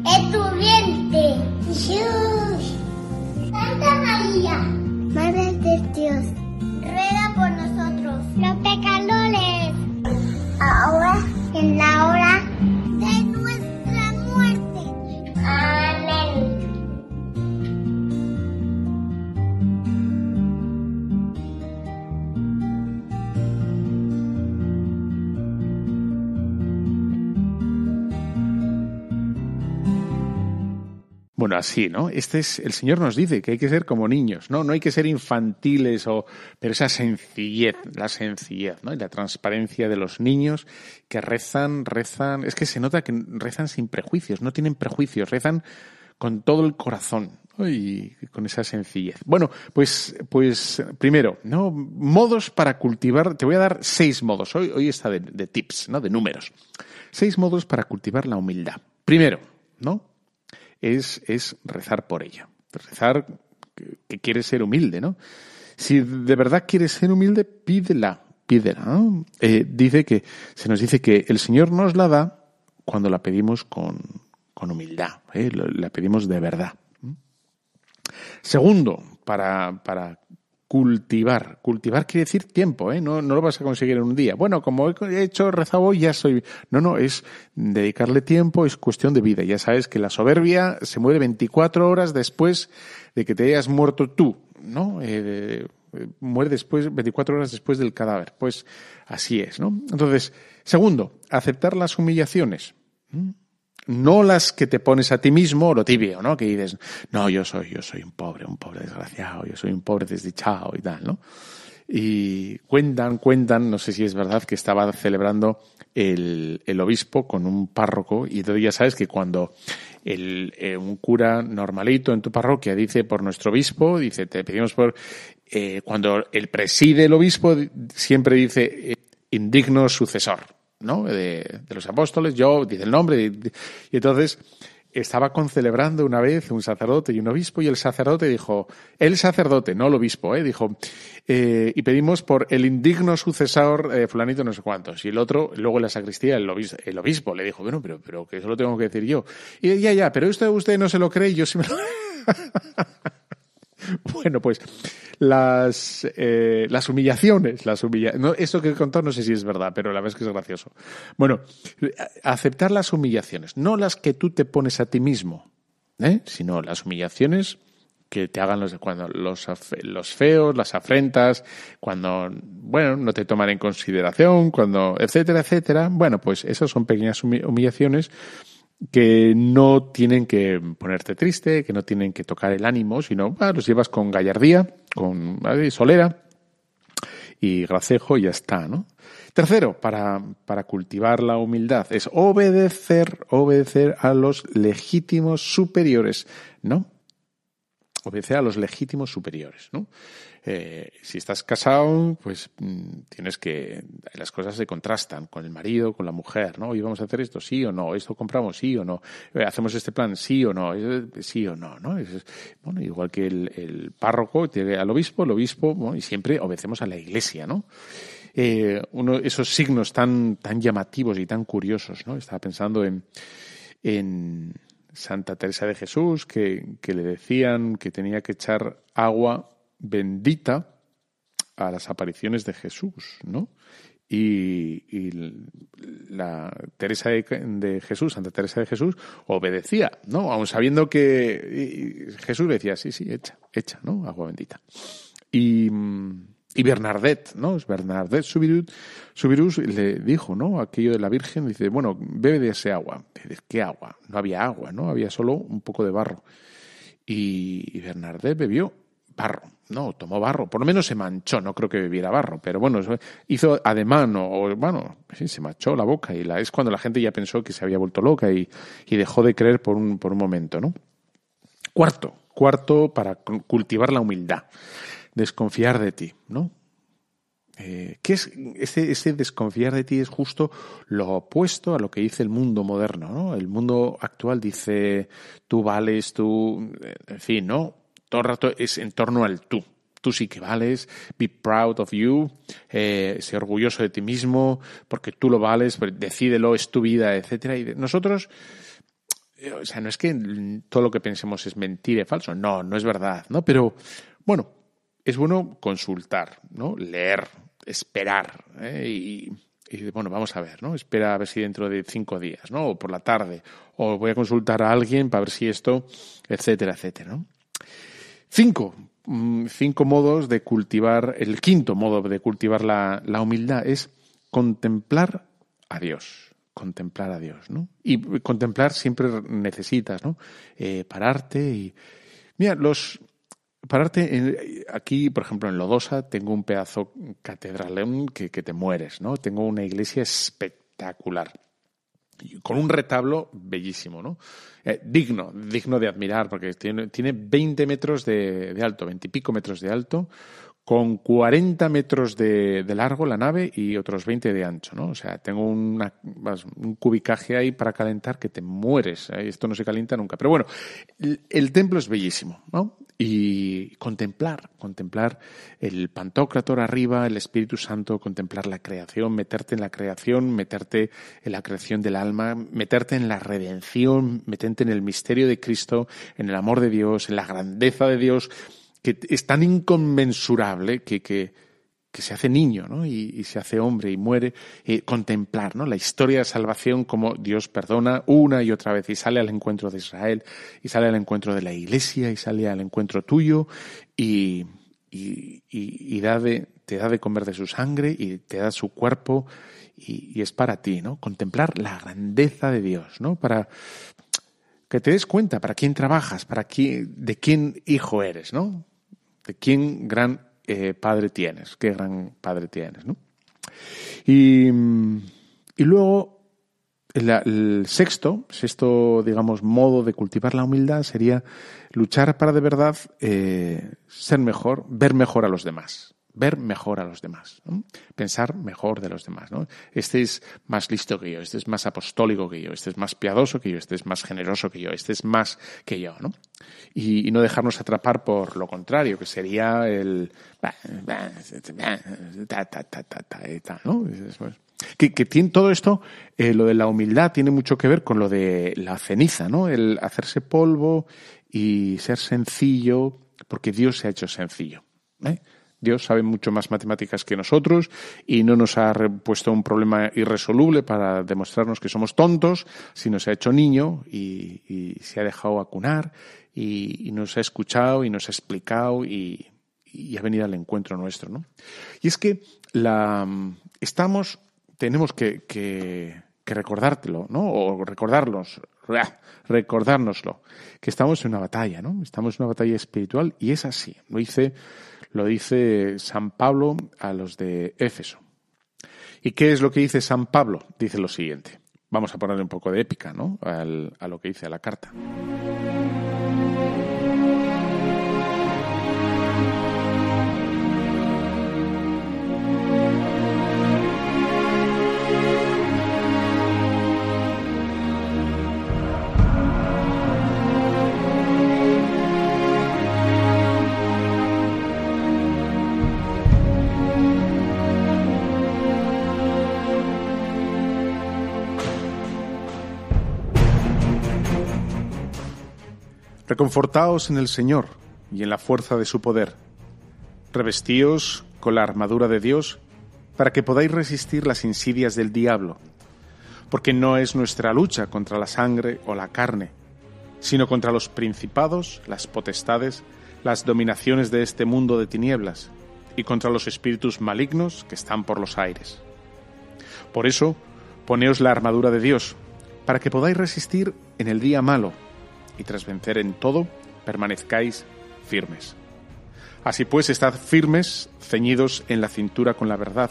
de tu vientre. Jesús. Santa María, Madre de Dios, ruega por nosotros, los pecadores, ahora en la hora Bueno, así, ¿no? Este es, el Señor nos dice que hay que ser como niños, ¿no? No hay que ser infantiles o, pero esa sencillez, la sencillez, ¿no? Y la transparencia de los niños que rezan, rezan, es que se nota que rezan sin prejuicios, no tienen prejuicios, rezan con todo el corazón, y con esa sencillez. Bueno, pues, pues primero, ¿no? Modos para cultivar, te voy a dar seis modos, hoy, hoy está de, de tips, ¿no? De números. Seis modos para cultivar la humildad. Primero, ¿no? Es, es rezar por ella. Rezar que, que quieres ser humilde, ¿no? Si de verdad quieres ser humilde, pídela, pídela. Eh, dice que, se nos dice que el Señor nos la da cuando la pedimos con, con humildad, ¿eh? la pedimos de verdad. Segundo, para, para cultivar. Cultivar quiere decir tiempo, ¿eh? No, no lo vas a conseguir en un día. Bueno, como he hecho rezado hoy, ya soy. No, no, es dedicarle tiempo, es cuestión de vida. Ya sabes que la soberbia se muere 24 horas después de que te hayas muerto tú, ¿no? Eh, muere después, 24 horas después del cadáver. Pues así es, ¿no? Entonces, segundo, aceptar las humillaciones. ¿Mm? No las que te pones a ti mismo, lo tibio, ¿no? Que dices, no, yo soy, yo soy un pobre, un pobre desgraciado, yo soy un pobre desdichado y tal, ¿no? Y cuentan, cuentan, no sé si es verdad, que estaba celebrando el, el obispo con un párroco y entonces ya sabes que cuando el, eh, un cura normalito en tu parroquia dice por nuestro obispo, dice, te pedimos por, eh, cuando el preside el obispo siempre dice, eh, indigno sucesor, ¿no? De, los apóstoles, yo, dice el nombre, y, entonces estaba concelebrando una vez un sacerdote y un obispo y el sacerdote dijo, el sacerdote, no el obispo, ¿eh? dijo, eh, y pedimos por el indigno sucesor eh, fulanito no sé cuántos. Y el otro, luego en la sacristía, el obispo, el obispo le dijo, bueno, pero, pero que eso lo tengo que decir yo. Y ya, ya, pero esto usted no se lo cree, yo sí me lo... Bueno, pues las, eh, las humillaciones, las humilla no, que he contado no sé si es verdad, pero la verdad es que es gracioso. Bueno, aceptar las humillaciones, no las que tú te pones a ti mismo, ¿eh? sino las humillaciones que te hagan los, cuando los, los feos, las afrentas, cuando, bueno, no te toman en consideración, cuando, etcétera, etcétera. Bueno, pues esas son pequeñas humillaciones que no tienen que ponerte triste, que no tienen que tocar el ánimo, sino los llevas con gallardía, con solera y gracejo y ya está, ¿no? Tercero, para, para cultivar la humildad, es obedecer, obedecer a los legítimos superiores, ¿no? Obedecer a los legítimos superiores, ¿no? Eh, si estás casado, pues mm, tienes que. Las cosas se contrastan con el marido, con la mujer, ¿no? Y vamos a hacer esto, sí o no. Esto compramos, sí o no. Eh, hacemos este plan, sí o no. Sí o no, ¿no? bueno, igual que el, párroco tiene al obispo, el obispo, y siempre obedecemos a la iglesia, ¿no? Eh, esos signos tan, tan llamativos y tan curiosos, ¿no? Estaba pensando en, Santa Teresa de Jesús, que le decían que tenía que echar agua bendita a las apariciones de Jesús, ¿no? Y, la Teresa de, Jesús, Santa Teresa de Jesús, obedecía, ¿no? Aun sabiendo que Jesús decía, sí, sí, echa, echa, ¿no? Agua bendita. Y, Bernadette, ¿no? Bernadette Subirus, le dijo, ¿no? Aquello de la Virgen, dice, bueno, bebe de ese agua. ¿qué agua? No había agua, ¿no? Había solo un poco de barro. Y Bernadette bebió barro. No, tomó barro. Por lo menos se manchó. No creo que bebiera barro. Pero bueno, hizo ademán o, bueno, sí, se manchó la boca. Y la, es cuando la gente ya pensó que se había vuelto loca y, dejó de creer por un, por un momento, ¿no? Cuarto, cuarto para cultivar la humildad. Desconfiar de ti, ¿no? Eh, ¿Qué es ese, ese, desconfiar de ti es justo lo opuesto a lo que dice el mundo moderno, ¿no? El mundo actual dice tú vales, tú, en fin, ¿no? Todo el rato es en torno al tú. Tú sí que vales, be proud of you, eh, orgulloso de ti mismo, porque tú lo vales, decídelo, es tu vida, etcétera. Y nosotros, eh, o sea, no es que todo lo que pensemos es mentira y falso, no, no es verdad, ¿no? Pero, bueno, es bueno consultar, ¿no? Leer, esperar, ¿eh? y, y bueno, vamos a ver, ¿no? Espera a ver si dentro de cinco días, ¿no? O por la tarde. O voy a consultar a alguien para ver si esto, etcétera, etcétera, ¿no? Cinco, mm, cinco modos de cultivar, el quinto modo de cultivar la, humildad es contemplar a Dios contemplar a Dios, ¿no? Y contemplar siempre necesitas, ¿no? Eh, pararte y... Mira, los... Pararte aquí, por ejemplo, en Lodosa, tengo un pedazo catedralón que, que te mueres, ¿no? Tengo una iglesia espectacular con un retablo bellísimo, ¿no? Eh, digno, digno de admirar, porque tiene, tiene 20 metros de, de alto, 20 y pico metros de alto, con 40 metros de, largo la nave y otros 20 de ancho, ¿no? O sea, tengo un cubicaje ahí para calentar que te mueres. ¿eh? Esto no se calienta nunca. Pero bueno, el, templo es bellísimo, ¿no? Y contemplar, contemplar el Pantocrator arriba, el Espíritu Santo, contemplar la creación, meterte en la creación, meterte en la creación del alma, meterte en la redención, meterte en el misterio de Cristo, en el amor de Dios, en la grandeza de Dios que es tan inconmensurable que, que, se hace niño ¿no? y, se hace hombre y muere, eh, contemplar ¿no? la historia de salvación como Dios perdona una y otra vez y sale al encuentro de Israel y sale al encuentro de la iglesia y sale al encuentro tuyo y, y, y te da de comer de su sangre y te da su cuerpo y, es para ti, ¿no? Contemplar la grandeza de Dios, ¿no? Para, que te des cuenta para quién trabajas, para quién, de quién hijo eres, ¿no? De quién gran eh, padre tienes, qué gran padre tienes, ¿no? Y, y luego el, sexto, sexto, digamos, modo de cultivar la humildad sería luchar para de verdad eh, ser mejor, ver mejor a los demás ver mejor a los demás, pensar mejor de los demás. ¿no? Este es más listo que yo, este es más apostólico que yo, este es más piadoso que yo, este es más generoso que yo, este es más que yo. ¿no? Y, no dejarnos atrapar por lo contrario, que sería el... Que, que tiene todo esto, eh, lo de la humildad tiene mucho que ver con lo de la ceniza, ¿no? El hacerse polvo y ser sencillo, porque Dios se ha hecho sencillo. ¿eh? Dios sabe mucho más matemáticas que nosotros y no nos ha puesto un problema irresoluble para demostrarnos que somos tontos, sino se ha hecho niño y, se ha dejado acunar y, nos ha escuchado y nos ha explicado y, ha venido al encuentro nuestro. ¿no? Y es que la, estamos, tenemos que, que, recordártelo, ¿no? o recordarnos, recordárnoslo, que estamos en una batalla, ¿no? estamos en una batalla espiritual y es así. Lo dice lo dice San Pablo a los de Éfeso. ¿Y qué es lo que dice San Pablo? Dice lo siguiente. Vamos a ponerle un poco de épica ¿no? a lo que dice la carta. Reconfortaos en el Señor y en la fuerza de su poder. Revestíos con la armadura de Dios para que podáis resistir las insidias del diablo, porque no es nuestra lucha contra la sangre o la carne, sino contra los principados, las potestades, las dominaciones de este mundo de tinieblas, y contra los espíritus malignos que están por los aires. Por eso, poneos la armadura de Dios, para que podáis resistir en el día malo y tras vencer en todo, permanezcáis firmes. Así pues, estad firmes, ceñidos en la cintura con la verdad,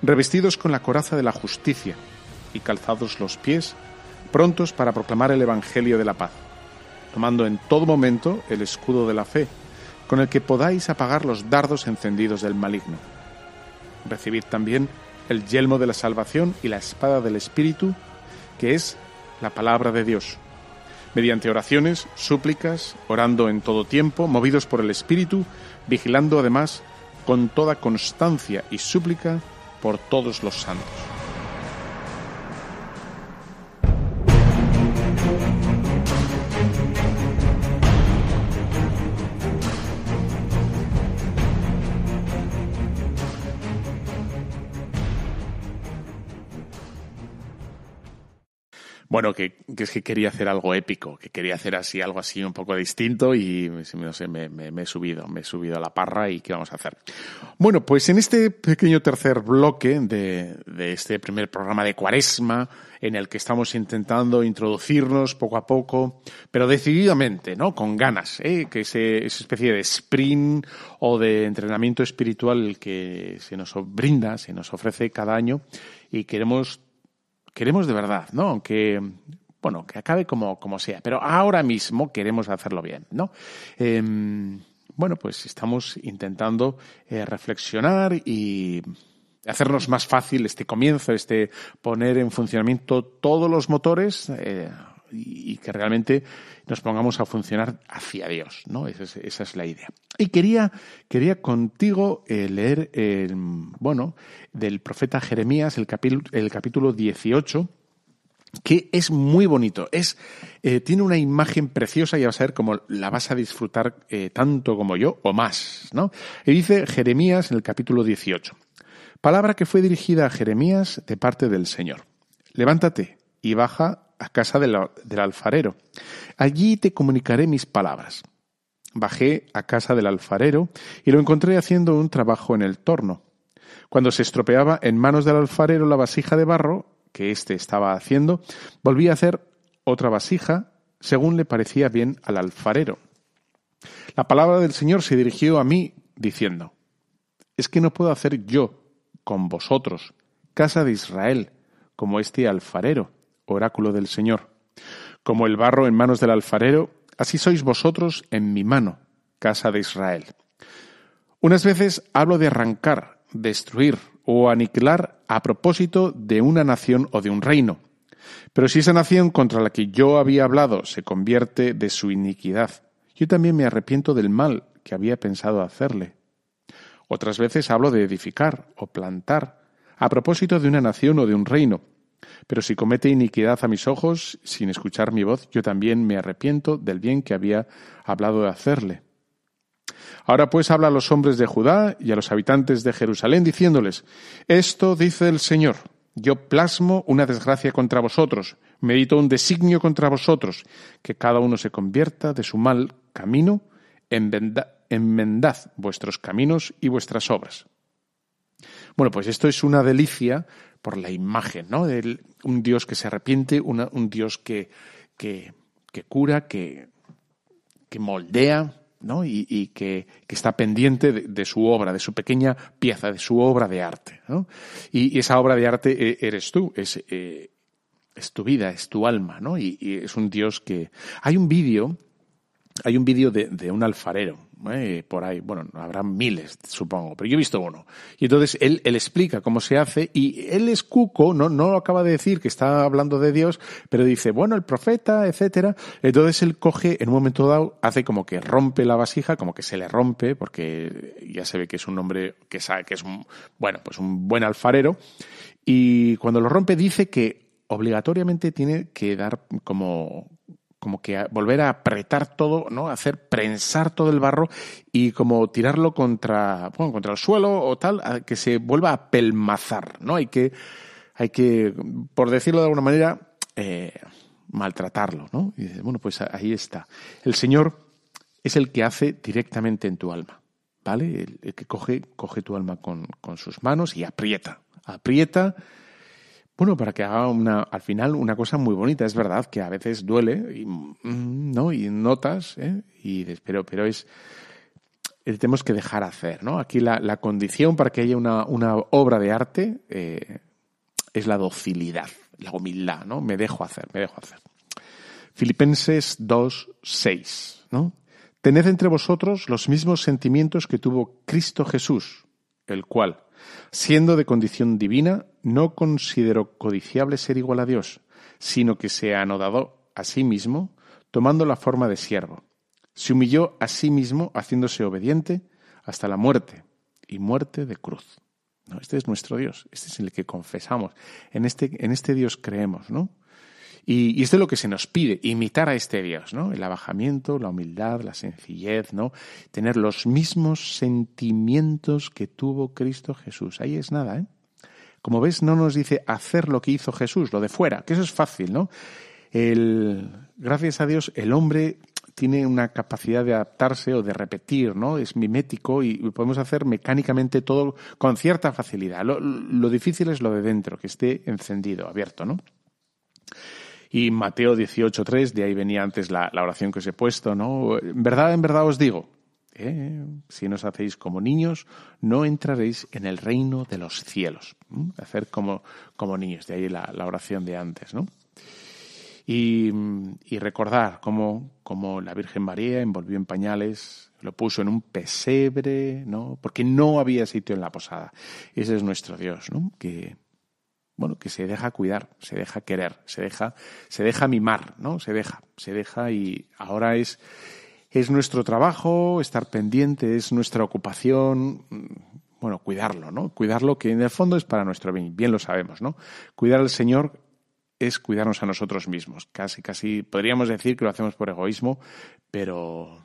revestidos con la coraza de la justicia y calzados los pies, prontos para proclamar el Evangelio de la paz, tomando en todo momento el escudo de la fe, con el que podáis apagar los dardos encendidos del maligno. Recibid también el yelmo de la salvación y la espada del Espíritu, que es la palabra de Dios mediante oraciones, súplicas, orando en todo tiempo, movidos por el Espíritu, vigilando además con toda constancia y súplica por todos los santos. Bueno, que, es que quería hacer algo épico, que quería hacer así algo así un poco distinto y no sé, me, he subido, me he subido a la parra y ¿qué vamos a hacer? Bueno, pues en este pequeño tercer bloque de, este primer programa de Cuaresma, en el que estamos intentando introducirnos poco a poco, pero decididamente, ¿no? Con ganas, ¿eh? que ese, esa especie de sprint o de entrenamiento espiritual que se nos brinda, se nos ofrece cada año y queremos queremos de verdad, ¿no? Aunque, bueno, que acabe como, como sea, pero ahora mismo queremos hacerlo bien, ¿no? Em, bueno, pues estamos intentando eh, reflexionar y hacernos más fácil este comienzo, este poner en funcionamiento todos los motores eh, y, que realmente nos pongamos a funcionar hacia Dios, ¿no? Esa es, la idea. Y quería, quería contigo eh, leer, bueno, del profeta Jeremías, el capítulo, el capítulo 18, que es muy bonito. Es, eh, tiene una imagen preciosa y vas a ver cómo la vas a disfrutar eh, tanto como yo o más, ¿no? Y dice Jeremías en el capítulo 18. Palabra que fue dirigida a Jeremías de parte del Señor. Levántate y baja a casa del, alfarero. Allí te comunicaré mis palabras. Bajé a casa del alfarero y lo encontré haciendo un trabajo en el torno. Cuando se estropeaba en manos del alfarero la vasija de barro que éste estaba haciendo, volví a hacer otra vasija según le parecía bien al alfarero. La palabra del Señor se dirigió a mí diciendo, ¿es que no puedo hacer yo con vosotros, casa de Israel, como este alfarero? Oráculo del Señor. Como el barro en manos del alfarero, así sois vosotros en mi mano, casa de Israel. Unas veces hablo de arrancar, destruir o aniquilar a propósito de una nación o de un reino. Pero si esa nación contra la que yo había hablado se convierte de su iniquidad, yo también me arrepiento del mal que había pensado hacerle. Otras veces hablo de edificar o plantar a propósito de una nación o de un reino, pero si comete iniquidad a mis ojos, sin escuchar mi voz, yo también me arrepiento del bien que había hablado de hacerle. Ahora pues habla a los hombres de Judá y a los habitantes de Jerusalén, diciéndoles, Esto dice el Señor, yo plasmo una desgracia contra vosotros, medito un designio contra vosotros, que cada uno se convierta de su mal camino, enmendad vuestros caminos y vuestras obras. Bueno, pues esto es una delicia por la imagen, ¿no? De un Dios que se arrepiente, un Dios que, que, cura, que, que moldea, ¿no? y, que, está pendiente de, su obra, de su pequeña pieza, de su obra de arte. ¿no? Y, esa obra de arte eh, eres tú, es, eh, es tu vida, es tu alma, ¿no? Y, y, es un Dios que... Hay un vídeo, hay un vídeo de, un alfarero, eh, por ahí, bueno, habrá miles, supongo, pero yo he visto uno. Y entonces él, explica cómo se hace y él es cuco, no, no acaba de decir que está hablando de Dios, pero dice, bueno, el profeta, etcétera. Entonces él coge, en un momento dado, hace como que rompe la vasija, como que se le rompe, porque ya se ve que es un hombre que sabe que es un, bueno, pues un buen alfarero. Y cuando lo rompe dice que obligatoriamente tiene que dar como como que volver a apretar todo, ¿no? Hacer prensar todo el barro y como tirarlo contra, bueno, contra el suelo o tal, que se vuelva a pelmazar, ¿no? Hay que, hay que, por decirlo de alguna manera, eh, maltratarlo, ¿no? Y dice, bueno, pues ahí está. El Señor es el que hace directamente en tu alma, ¿vale? El, que coge, coge tu alma con, con sus manos y aprieta, aprieta bueno, para que haga una, al final una cosa muy bonita. Es verdad que a veces duele, y, mm, ¿no? Y notas, ¿eh? Y, pero, pero es, eh, tenemos que dejar hacer, ¿no? Aquí la, la condición para que haya una, una obra de arte eh, es la docilidad, la humildad, ¿no? Me dejo hacer, me dejo hacer. Filipenses 2, 6, ¿no? Tened entre vosotros los mismos sentimientos que tuvo Cristo Jesús, el cual, siendo de condición divina, no consideró codiciable ser igual a Dios, sino que se anodado a sí mismo, tomando la forma de siervo. Se humilló a sí mismo, haciéndose obediente hasta la muerte, y muerte de cruz. ¿No? Este es nuestro Dios, este es el que confesamos, en este, en este Dios creemos, ¿no? Y, esto es lo que se nos pide, imitar a este Dios, ¿no? El abajamiento, la humildad, la sencillez, ¿no? Tener los mismos sentimientos que tuvo Cristo Jesús. Ahí es nada, ¿eh? Como ves, no nos dice hacer lo que hizo Jesús, lo de fuera, que eso es fácil, ¿no? El, gracias a Dios, el hombre tiene una capacidad de adaptarse o de repetir, ¿no? Es mimético y podemos hacer mecánicamente todo con cierta facilidad. Lo, lo difícil es lo de dentro, que esté encendido, abierto, ¿no? Y Mateo 18.3, de ahí venía antes la, oración que os he puesto, ¿no? En verdad, en verdad os digo, ¿eh? si no os hacéis como niños, no entraréis en el reino de los cielos. Hacer como, como niños, de ahí la, oración de antes, ¿no? Y, recordar cómo, cómo, la Virgen María envolvió en pañales, lo puso en un pesebre, ¿no? Porque no había sitio en la posada. Ese es nuestro Dios, ¿no? Que, bueno, que se deja cuidar, se deja querer, se deja, se deja mimar, ¿no? Se deja, se deja y ahora es, es nuestro trabajo, estar pendiente, es nuestra ocupación, mm, bueno, cuidarlo, ¿no? Cuidarlo que en el fondo es para nuestro bien, bien lo sabemos, ¿no? Cuidar al Señor es cuidarnos a nosotros mismos. Casi, casi podríamos decir que lo hacemos por egoísmo, pero,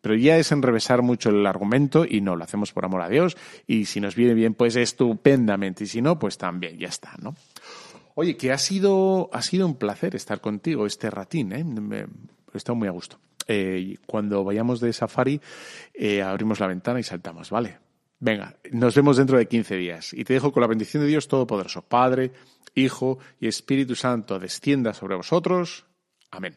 pero ya es enrevesar mucho el argumento y no, lo hacemos por amor a Dios y si nos viene bien, pues estupendamente y si no, pues también, ya está, ¿no? Oye, que ha sido, ha sido un placer estar contigo este ratín, ¿eh? Me, he estado muy a gusto. Eh, cuando vayamos de safari, eh, abrimos la ventana y saltamos, ¿vale? Venga, nos vemos dentro de 15 días. Y te dejo con la bendición de Dios Todopoderoso, Padre, Hijo y Espíritu Santo, descienda sobre vosotros. Amén.